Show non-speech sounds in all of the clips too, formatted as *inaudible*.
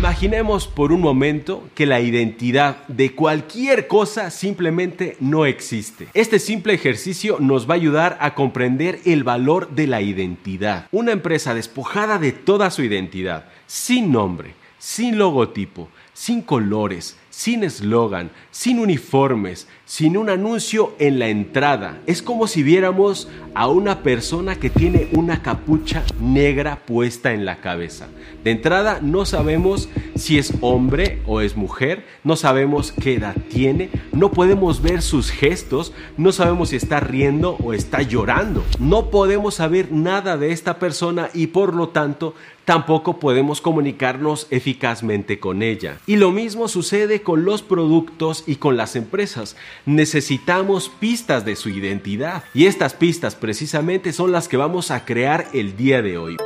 Imaginemos por un momento que la identidad de cualquier cosa simplemente no existe. Este simple ejercicio nos va a ayudar a comprender el valor de la identidad. Una empresa despojada de toda su identidad, sin nombre, sin logotipo, sin colores, sin eslogan, sin uniformes, sin un anuncio en la entrada. Es como si viéramos a una persona que tiene una capucha negra puesta en la cabeza. De entrada no sabemos si es hombre o es mujer, no sabemos qué edad tiene, no podemos ver sus gestos, no sabemos si está riendo o está llorando. No podemos saber nada de esta persona y por lo tanto tampoco podemos comunicarnos eficazmente con ella. Y lo mismo sucede con los productos y con las empresas necesitamos pistas de su identidad. Y estas pistas precisamente son las que vamos a crear el día de hoy.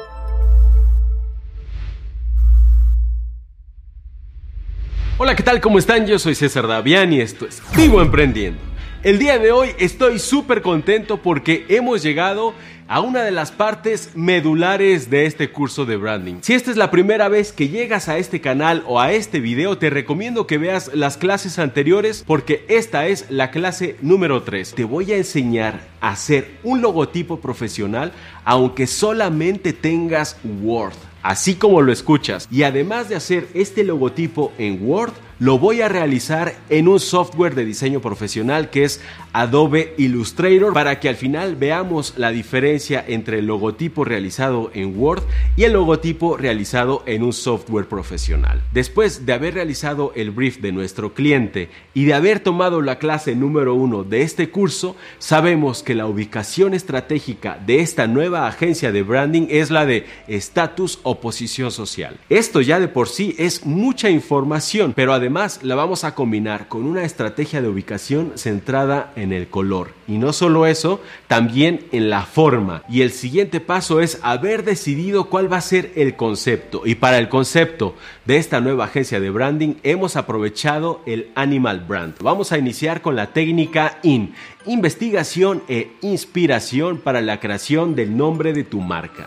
Hola, ¿qué tal? ¿Cómo están? Yo soy César Davián y esto es Vivo Emprendiendo. El día de hoy estoy súper contento porque hemos llegado a una de las partes medulares de este curso de branding. Si esta es la primera vez que llegas a este canal o a este video, te recomiendo que veas las clases anteriores porque esta es la clase número 3. Te voy a enseñar a hacer un logotipo profesional aunque solamente tengas Word, así como lo escuchas. Y además de hacer este logotipo en Word, lo voy a realizar en un software de diseño profesional que es Adobe Illustrator para que al final veamos la diferencia entre el logotipo realizado en Word y el logotipo realizado en un software profesional. Después de haber realizado el brief de nuestro cliente y de haber tomado la clase número uno de este curso, sabemos que la ubicación estratégica de esta nueva agencia de branding es la de estatus o posición social. Esto ya de por sí es mucha información, pero además Además, la vamos a combinar con una estrategia de ubicación centrada en el color. Y no solo eso, también en la forma. Y el siguiente paso es haber decidido cuál va a ser el concepto. Y para el concepto de esta nueva agencia de branding hemos aprovechado el Animal Brand. Vamos a iniciar con la técnica IN, investigación e inspiración para la creación del nombre de tu marca.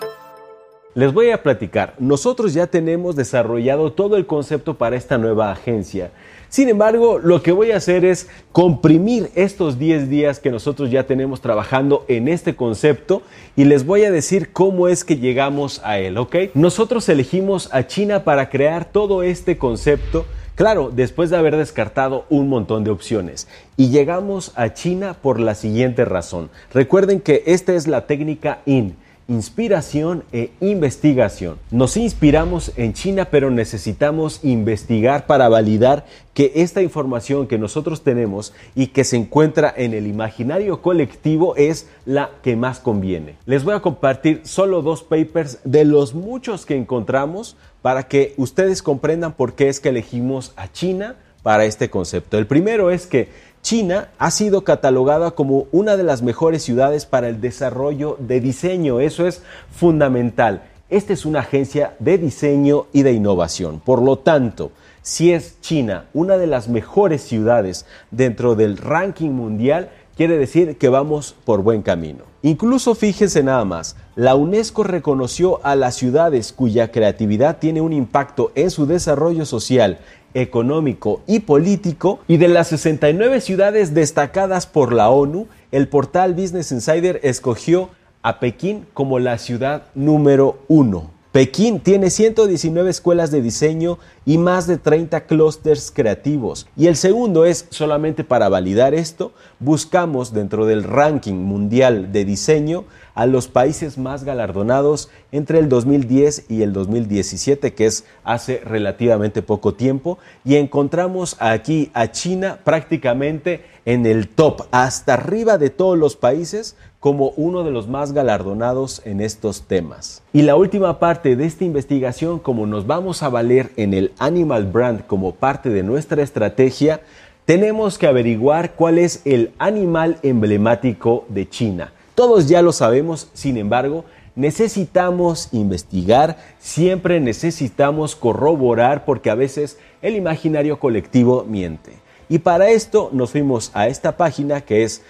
Les voy a platicar, nosotros ya tenemos desarrollado todo el concepto para esta nueva agencia. Sin embargo, lo que voy a hacer es comprimir estos 10 días que nosotros ya tenemos trabajando en este concepto y les voy a decir cómo es que llegamos a él, ¿ok? Nosotros elegimos a China para crear todo este concepto Claro, después de haber descartado un montón de opciones. Y llegamos a China por la siguiente razón. Recuerden que esta es la técnica IN inspiración e investigación. Nos inspiramos en China, pero necesitamos investigar para validar que esta información que nosotros tenemos y que se encuentra en el imaginario colectivo es la que más conviene. Les voy a compartir solo dos papers de los muchos que encontramos para que ustedes comprendan por qué es que elegimos a China para este concepto. El primero es que China ha sido catalogada como una de las mejores ciudades para el desarrollo de diseño. Eso es fundamental. Esta es una agencia de diseño y de innovación. Por lo tanto, si es China una de las mejores ciudades dentro del ranking mundial, quiere decir que vamos por buen camino. Incluso fíjense nada más, la UNESCO reconoció a las ciudades cuya creatividad tiene un impacto en su desarrollo social económico y político y de las 69 ciudades destacadas por la ONU, el portal Business Insider escogió a Pekín como la ciudad número uno. Pekín tiene 119 escuelas de diseño y más de 30 clústeres creativos. Y el segundo es, solamente para validar esto, buscamos dentro del ranking mundial de diseño a los países más galardonados entre el 2010 y el 2017, que es hace relativamente poco tiempo, y encontramos aquí a China prácticamente en el top, hasta arriba de todos los países, como uno de los más galardonados en estos temas. Y la última parte de esta investigación, como nos vamos a valer en el Animal Brand como parte de nuestra estrategia, tenemos que averiguar cuál es el animal emblemático de China. Todos ya lo sabemos, sin embargo, necesitamos investigar, siempre necesitamos corroborar porque a veces el imaginario colectivo miente. Y para esto nos fuimos a esta página que es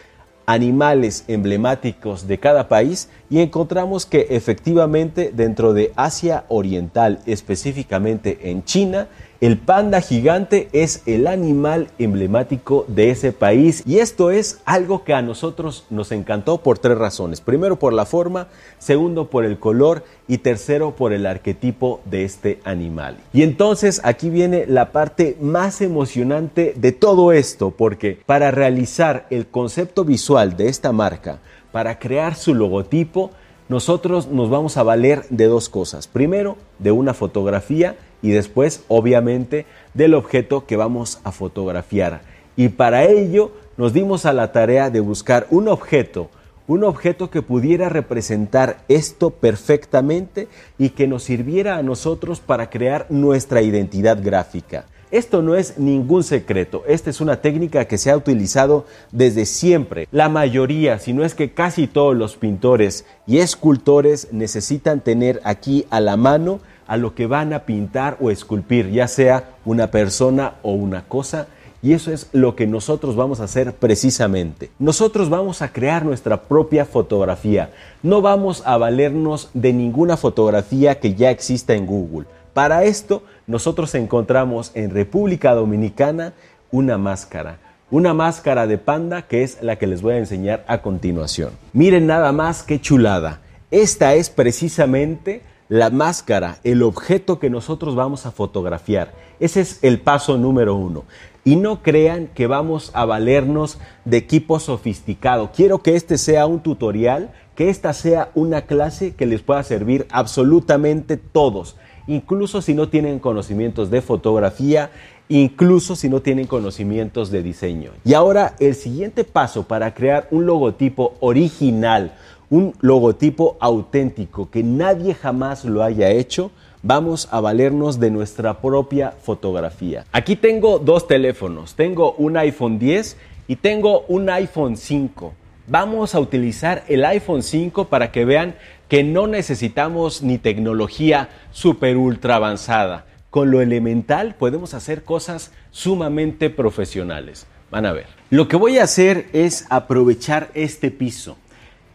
animales emblemáticos de cada país y encontramos que efectivamente dentro de Asia Oriental, específicamente en China, el panda gigante es el animal emblemático de ese país y esto es algo que a nosotros nos encantó por tres razones. Primero por la forma, segundo por el color y tercero por el arquetipo de este animal. Y entonces aquí viene la parte más emocionante de todo esto porque para realizar el concepto visual de esta marca, para crear su logotipo, nosotros nos vamos a valer de dos cosas. Primero, de una fotografía y después, obviamente, del objeto que vamos a fotografiar. Y para ello nos dimos a la tarea de buscar un objeto, un objeto que pudiera representar esto perfectamente y que nos sirviera a nosotros para crear nuestra identidad gráfica. Esto no es ningún secreto, esta es una técnica que se ha utilizado desde siempre. La mayoría, si no es que casi todos los pintores y escultores necesitan tener aquí a la mano a lo que van a pintar o esculpir, ya sea una persona o una cosa. Y eso es lo que nosotros vamos a hacer precisamente. Nosotros vamos a crear nuestra propia fotografía. No vamos a valernos de ninguna fotografía que ya exista en Google. Para esto, nosotros encontramos en República Dominicana una máscara. Una máscara de panda que es la que les voy a enseñar a continuación. Miren nada más que chulada. Esta es precisamente la máscara, el objeto que nosotros vamos a fotografiar. Ese es el paso número uno. Y no crean que vamos a valernos de equipo sofisticado. Quiero que este sea un tutorial, que esta sea una clase que les pueda servir absolutamente todos. Incluso si no tienen conocimientos de fotografía, incluso si no tienen conocimientos de diseño. Y ahora el siguiente paso para crear un logotipo original, un logotipo auténtico que nadie jamás lo haya hecho, vamos a valernos de nuestra propia fotografía. Aquí tengo dos teléfonos, tengo un iPhone 10 y tengo un iPhone 5. Vamos a utilizar el iPhone 5 para que vean que no necesitamos ni tecnología super ultra avanzada. Con lo elemental podemos hacer cosas sumamente profesionales. Van a ver. Lo que voy a hacer es aprovechar este piso.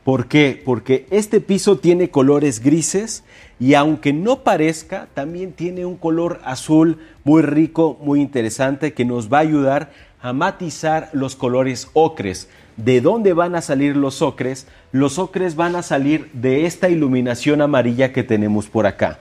¿Por qué? Porque este piso tiene colores grises y aunque no parezca, también tiene un color azul muy rico, muy interesante que nos va a ayudar a matizar los colores ocres. ¿De dónde van a salir los ocres? Los ocres van a salir de esta iluminación amarilla que tenemos por acá.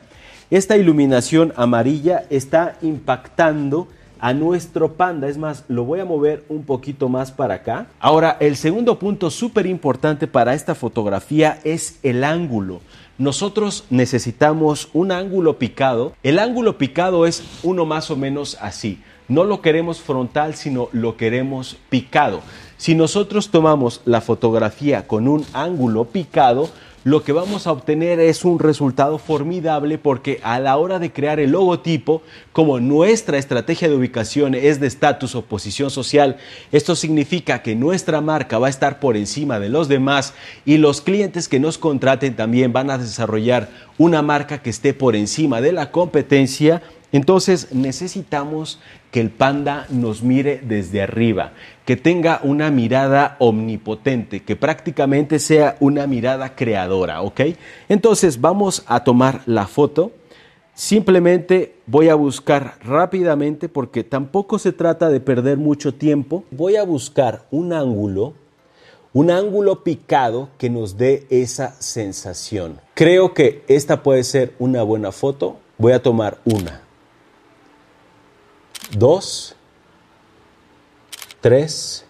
Esta iluminación amarilla está impactando a nuestro panda. Es más, lo voy a mover un poquito más para acá. Ahora, el segundo punto súper importante para esta fotografía es el ángulo. Nosotros necesitamos un ángulo picado. El ángulo picado es uno más o menos así. No lo queremos frontal, sino lo queremos picado. Si nosotros tomamos la fotografía con un ángulo picado, lo que vamos a obtener es un resultado formidable porque a la hora de crear el logotipo, como nuestra estrategia de ubicación es de estatus o posición social, esto significa que nuestra marca va a estar por encima de los demás y los clientes que nos contraten también van a desarrollar una marca que esté por encima de la competencia entonces necesitamos que el panda nos mire desde arriba, que tenga una mirada omnipotente, que prácticamente sea una mirada creadora, ¿ok? Entonces vamos a tomar la foto. Simplemente voy a buscar rápidamente, porque tampoco se trata de perder mucho tiempo, voy a buscar un ángulo, un ángulo picado que nos dé esa sensación. Creo que esta puede ser una buena foto. Voy a tomar una dos, tres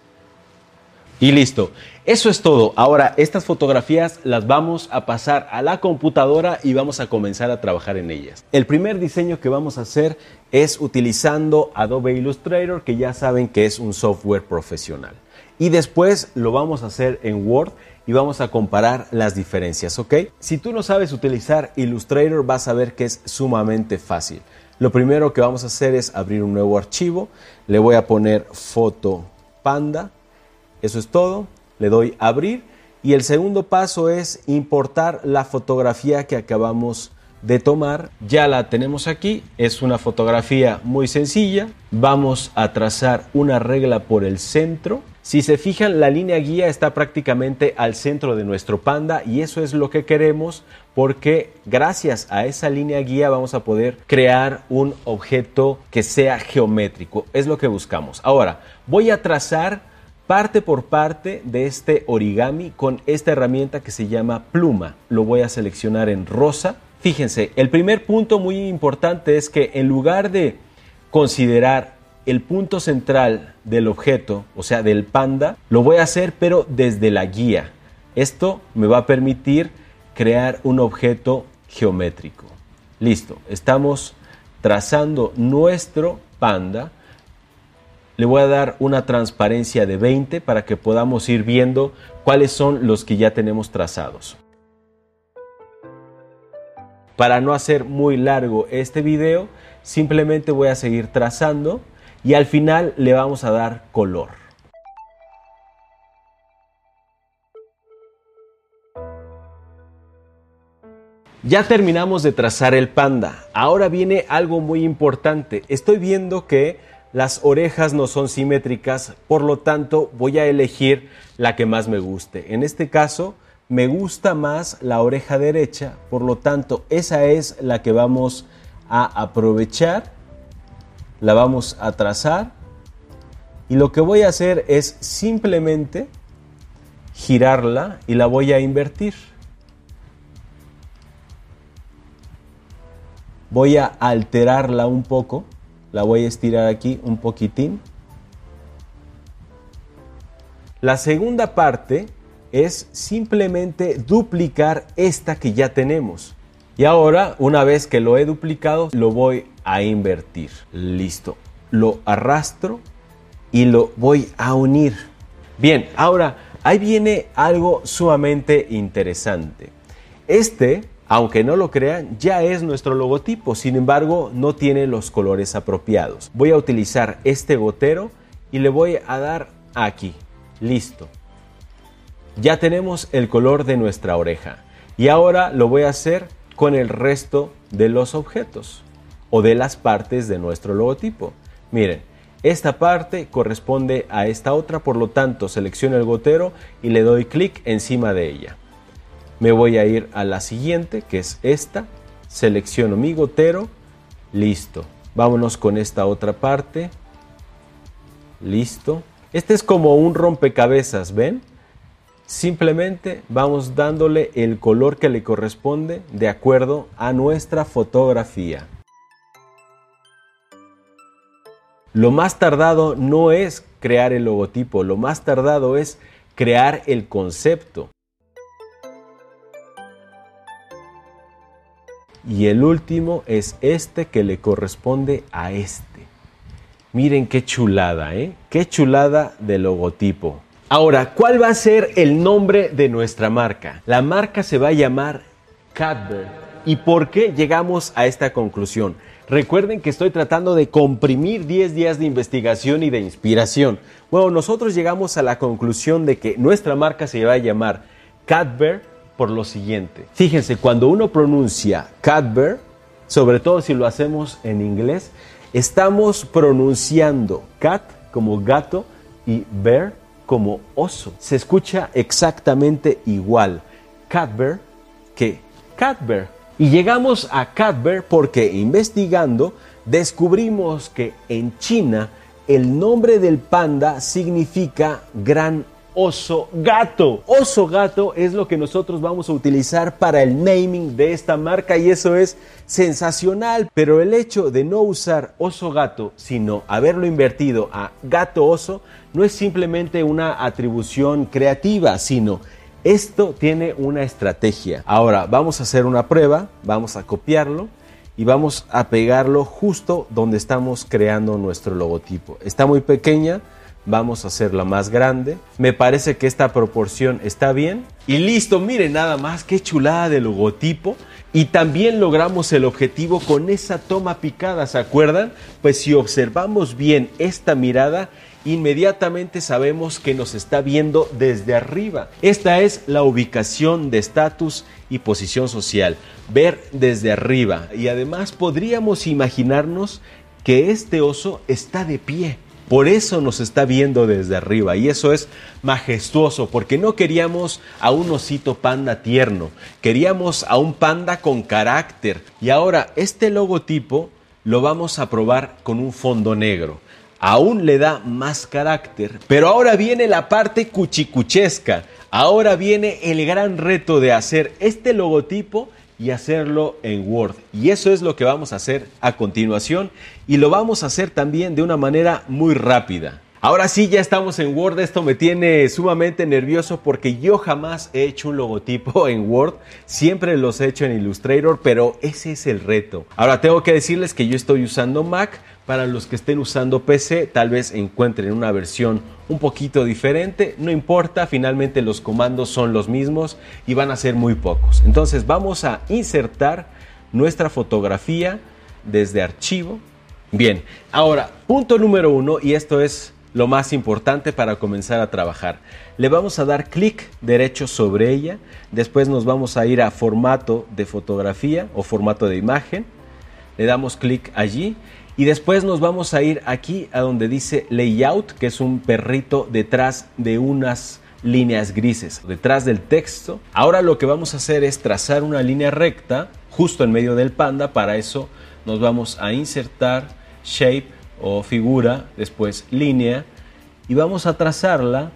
y listo. Eso es todo. Ahora, estas fotografías las vamos a pasar a la computadora y vamos a comenzar a trabajar en ellas. El primer diseño que vamos a hacer es utilizando Adobe Illustrator, que ya saben que es un software profesional. Y después lo vamos a hacer en Word y vamos a comparar las diferencias, ¿ok? Si tú no sabes utilizar Illustrator, vas a ver que es sumamente fácil. Lo primero que vamos a hacer es abrir un nuevo archivo. Le voy a poner foto panda. Eso es todo. Le doy abrir. Y el segundo paso es importar la fotografía que acabamos de tomar. Ya la tenemos aquí. Es una fotografía muy sencilla. Vamos a trazar una regla por el centro Si se fijan, la línea guía está prácticamente al centro de nuestro panda y eso es lo que queremos porque gracias a esa línea guía vamos a poder crear un objeto que sea geométrico. Es lo que buscamos. Ahora, voy a trazar parte por parte de este origami con esta herramienta que se llama pluma. Lo voy a seleccionar en rosa. Fíjense, el primer punto muy importante es que en lugar de considerar el punto central del objeto, o sea, del panda, lo voy a hacer pero desde la guía. Esto me va a permitir crear un objeto geométrico. Listo, estamos trazando nuestro panda. Le voy a dar una transparencia de 20 para que podamos ir viendo cuáles son los que ya tenemos trazados. Para no hacer muy largo este video, simplemente voy a seguir trazando y al final le vamos a dar color. Ya terminamos de trazar el panda. Ahora viene algo muy importante. Estoy viendo que las orejas no son simétricas, por lo tanto voy a elegir la que más me guste. En este caso, me gusta más la oreja derecha, por lo tanto esa es la que vamos a aprovechar la vamos a trazar y lo que voy a hacer es simplemente girarla y la voy a invertir. Voy a alterarla un poco, la voy a estirar aquí un poquitín. La segunda parte es simplemente duplicar esta que ya tenemos. Y ahora, una vez que lo he duplicado, lo voy a invertir. Listo. Lo arrastro y lo voy a unir. Bien, ahora ahí viene algo sumamente interesante. Este, aunque no lo crean, ya es nuestro logotipo, sin embargo no tiene los colores apropiados. Voy a utilizar este gotero y le voy a dar aquí. Listo. Ya tenemos el color de nuestra oreja. Y ahora lo voy a hacer con el resto de los objetos o de las partes de nuestro logotipo. Miren, esta parte corresponde a esta otra, por lo tanto selecciono el gotero y le doy clic encima de ella. Me voy a ir a la siguiente, que es esta. Selecciono mi gotero. Listo. Vámonos con esta otra parte. Listo. Este es como un rompecabezas, ¿ven? Simplemente vamos dándole el color que le corresponde de acuerdo a nuestra fotografía. Lo más tardado no es crear el logotipo, lo más tardado es crear el concepto. Y el último es este que le corresponde a este. Miren qué chulada, ¿eh? Qué chulada de logotipo. Ahora, ¿cuál va a ser el nombre de nuestra marca? La marca se va a llamar Cadbury. ¿Y por qué llegamos a esta conclusión? Recuerden que estoy tratando de comprimir 10 días de investigación y de inspiración. Bueno, nosotros llegamos a la conclusión de que nuestra marca se va a llamar Cadver por lo siguiente. Fíjense, cuando uno pronuncia Cadver, sobre todo si lo hacemos en inglés, estamos pronunciando cat como gato y bear como oso. Se escucha exactamente igual Cadver que Cadver. Y llegamos a Cadbury porque investigando descubrimos que en China el nombre del panda significa gran oso gato. Oso gato es lo que nosotros vamos a utilizar para el naming de esta marca y eso es sensacional. Pero el hecho de no usar oso gato, sino haberlo invertido a gato oso, no es simplemente una atribución creativa, sino esto tiene una estrategia. Ahora vamos a hacer una prueba, vamos a copiarlo y vamos a pegarlo justo donde estamos creando nuestro logotipo. Está muy pequeña, vamos a hacerla más grande. Me parece que esta proporción está bien. Y listo, miren nada más, qué chulada de logotipo. Y también logramos el objetivo con esa toma picada, ¿se acuerdan? Pues si observamos bien esta mirada, inmediatamente sabemos que nos está viendo desde arriba. Esta es la ubicación de estatus y posición social, ver desde arriba. Y además podríamos imaginarnos que este oso está de pie. Por eso nos está viendo desde arriba y eso es majestuoso porque no queríamos a un osito panda tierno, queríamos a un panda con carácter. Y ahora este logotipo lo vamos a probar con un fondo negro. Aún le da más carácter, pero ahora viene la parte cuchicuchesca. Ahora viene el gran reto de hacer este logotipo y hacerlo en Word. Y eso es lo que vamos a hacer a continuación y lo vamos a hacer también de una manera muy rápida. Ahora sí, ya estamos en Word. Esto me tiene sumamente nervioso porque yo jamás he hecho un logotipo *laughs* en Word. Siempre los he hecho en Illustrator, pero ese es el reto. Ahora tengo que decirles que yo estoy usando Mac. Para los que estén usando PC, tal vez encuentren una versión un poquito diferente. No importa, finalmente los comandos son los mismos y van a ser muy pocos. Entonces vamos a insertar nuestra fotografía desde archivo. Bien, ahora, punto número uno, y esto es lo más importante para comenzar a trabajar. Le vamos a dar clic derecho sobre ella, después nos vamos a ir a formato de fotografía o formato de imagen, le damos clic allí y después nos vamos a ir aquí a donde dice layout, que es un perrito detrás de unas líneas grises, detrás del texto. Ahora lo que vamos a hacer es trazar una línea recta justo en medio del panda, para eso nos vamos a insertar shape o figura, después línea, y vamos a trazarla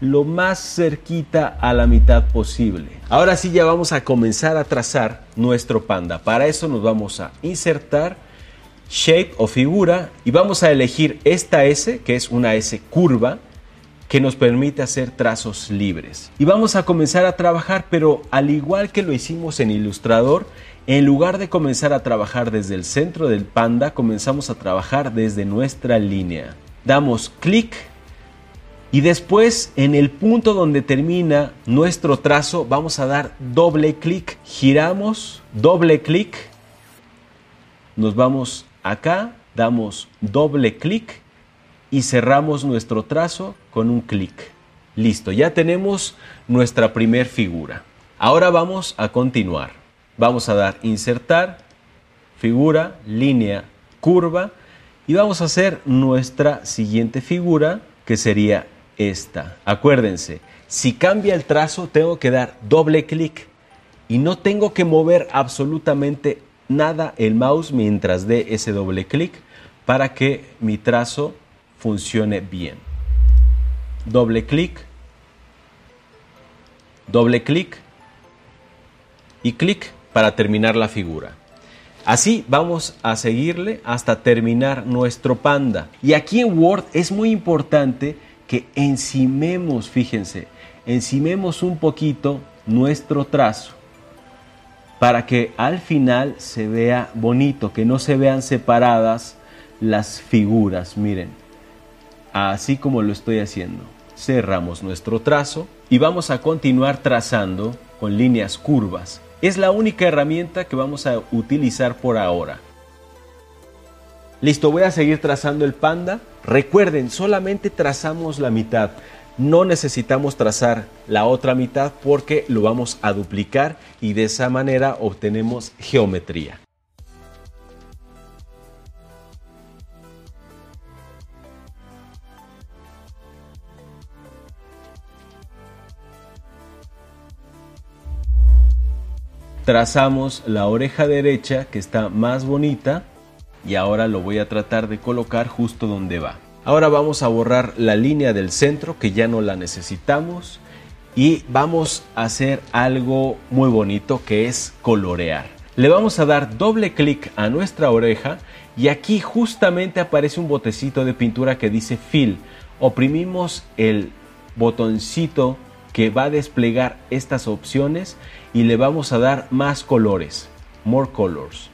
lo más cerquita a la mitad posible. Ahora sí ya vamos a comenzar a trazar nuestro panda. Para eso nos vamos a insertar shape o figura y vamos a elegir esta S, que es una S curva, que nos permite hacer trazos libres. Y vamos a comenzar a trabajar, pero al igual que lo hicimos en Illustrator, en lugar de comenzar a trabajar desde el centro del panda, comenzamos a trabajar desde nuestra línea. Damos clic y después en el punto donde termina nuestro trazo vamos a dar doble clic. Giramos, doble clic. Nos vamos acá, damos doble clic y cerramos nuestro trazo con un clic. Listo, ya tenemos nuestra primer figura. Ahora vamos a continuar. Vamos a dar insertar, figura, línea, curva y vamos a hacer nuestra siguiente figura que sería esta. Acuérdense, si cambia el trazo tengo que dar doble clic y no tengo que mover absolutamente nada el mouse mientras dé ese doble clic para que mi trazo funcione bien. Doble clic, doble clic y clic para terminar la figura. Así vamos a seguirle hasta terminar nuestro panda. Y aquí en Word es muy importante que encimemos, fíjense, encimemos un poquito nuestro trazo para que al final se vea bonito, que no se vean separadas las figuras. Miren, así como lo estoy haciendo. Cerramos nuestro trazo y vamos a continuar trazando con líneas curvas. Es la única herramienta que vamos a utilizar por ahora. Listo, voy a seguir trazando el panda. Recuerden, solamente trazamos la mitad. No necesitamos trazar la otra mitad porque lo vamos a duplicar y de esa manera obtenemos geometría. Trazamos la oreja derecha que está más bonita y ahora lo voy a tratar de colocar justo donde va. Ahora vamos a borrar la línea del centro que ya no la necesitamos y vamos a hacer algo muy bonito que es colorear. Le vamos a dar doble clic a nuestra oreja y aquí justamente aparece un botecito de pintura que dice fill. Oprimimos el botoncito que va a desplegar estas opciones y le vamos a dar más colores, more colors.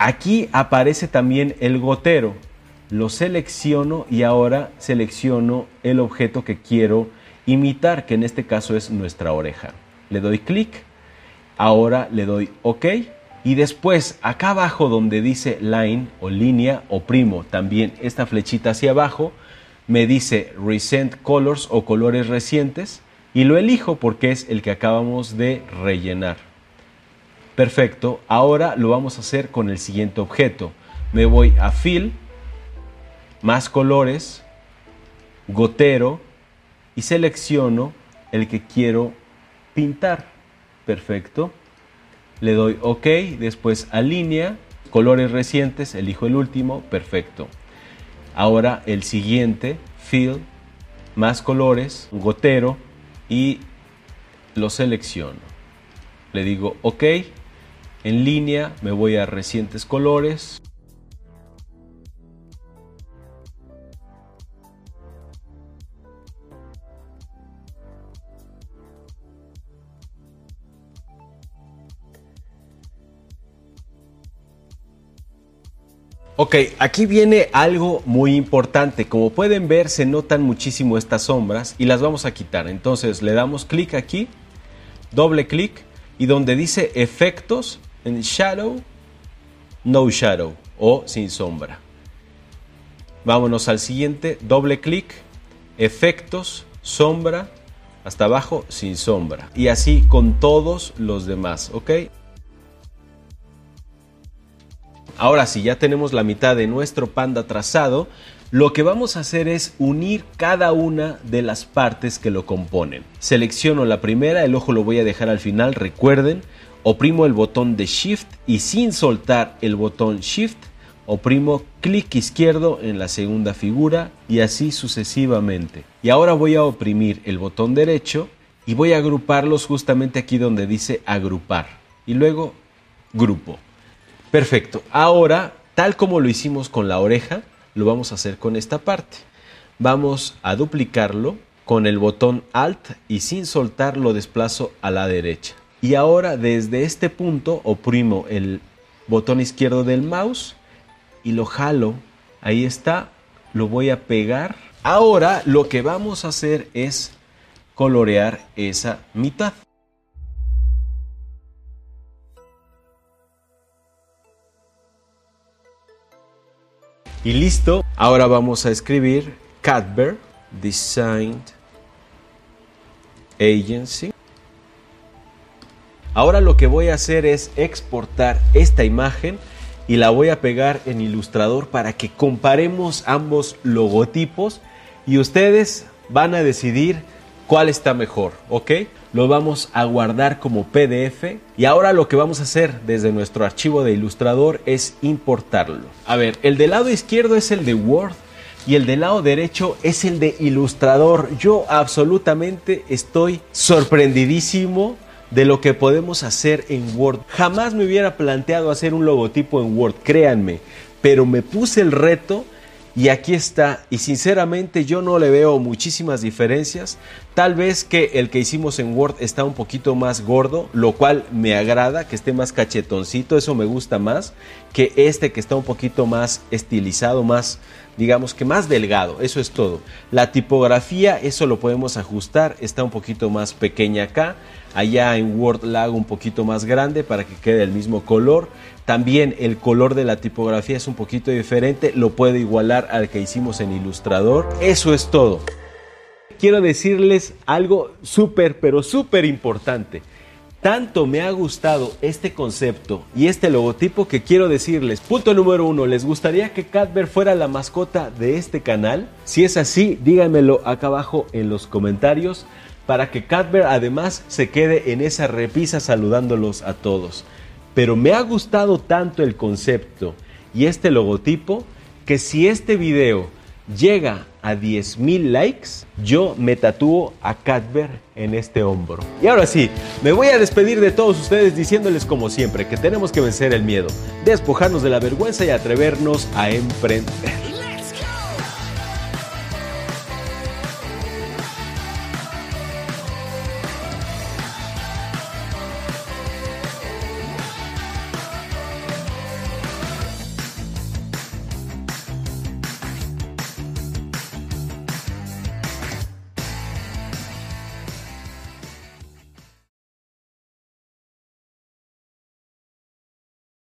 Aquí aparece también el gotero. Lo selecciono y ahora selecciono el objeto que quiero imitar, que en este caso es nuestra oreja. Le doy clic, ahora le doy OK y después acá abajo donde dice line o línea oprimo también esta flechita hacia abajo me dice Recent Colors o colores recientes y lo elijo porque es el que acabamos de rellenar. Perfecto, ahora lo vamos a hacer con el siguiente objeto. Me voy a Fill, más colores, gotero y selecciono el que quiero pintar. Perfecto. Le doy OK, después alinea, colores recientes, elijo el último, perfecto. Ahora el siguiente, fill, más colores, gotero y lo selecciono. Le digo OK. En línea me voy a recientes colores. Ok, aquí viene algo muy importante. Como pueden ver, se notan muchísimo estas sombras y las vamos a quitar. Entonces le damos clic aquí, doble clic y donde dice efectos en shadow, no shadow o sin sombra. Vámonos al siguiente, doble clic, efectos, sombra, hasta abajo sin sombra. Y así con todos los demás, ¿ok? Ahora sí, ya tenemos la mitad de nuestro panda trazado, lo que vamos a hacer es unir cada una de las partes que lo componen. Selecciono la primera, el ojo lo voy a dejar al final, recuerden, oprimo el botón de Shift y sin soltar el botón Shift, oprimo clic izquierdo en la segunda figura y así sucesivamente. Y ahora voy a oprimir el botón derecho y voy a agruparlos justamente aquí donde dice agrupar y luego grupo. Perfecto. Ahora, tal como lo hicimos con la oreja, lo vamos a hacer con esta parte. Vamos a duplicarlo con el botón Alt y sin soltar lo desplazo a la derecha. Y ahora desde este punto oprimo el botón izquierdo del mouse y lo jalo. Ahí está. Lo voy a pegar. Ahora lo que vamos a hacer es colorear esa mitad. Y listo. Ahora vamos a escribir Cadver Design Agency. Ahora lo que voy a hacer es exportar esta imagen y la voy a pegar en Illustrator para que comparemos ambos logotipos y ustedes van a decidir cuál está mejor, ¿ok? Lo vamos a guardar como PDF y ahora lo que vamos a hacer desde nuestro archivo de Illustrator es importarlo. A ver, el del lado izquierdo es el de Word y el del lado derecho es el de Illustrator. Yo absolutamente estoy sorprendidísimo de lo que podemos hacer en Word. Jamás me hubiera planteado hacer un logotipo en Word, créanme, pero me puse el reto y aquí está, y sinceramente yo no le veo muchísimas diferencias. Tal vez que el que hicimos en Word está un poquito más gordo, lo cual me agrada, que esté más cachetoncito, eso me gusta más, que este que está un poquito más estilizado, más, digamos que más delgado, eso es todo. La tipografía, eso lo podemos ajustar, está un poquito más pequeña acá. Allá en Word la hago un poquito más grande para que quede el mismo color. También el color de la tipografía es un poquito diferente, lo puedo igualar al que hicimos en Illustrator. Eso es todo. Quiero decirles algo súper, pero súper importante. Tanto me ha gustado este concepto y este logotipo que quiero decirles, punto número uno, ¿les gustaría que Cadver fuera la mascota de este canal? Si es así, díganmelo acá abajo en los comentarios para que Cadver además se quede en esa repisa saludándolos a todos. Pero me ha gustado tanto el concepto y este logotipo que si este video llega a 10.000 likes, yo me tatúo a Cadver en este hombro. Y ahora sí, me voy a despedir de todos ustedes diciéndoles como siempre que tenemos que vencer el miedo, despojarnos de la vergüenza y atrevernos a emprender.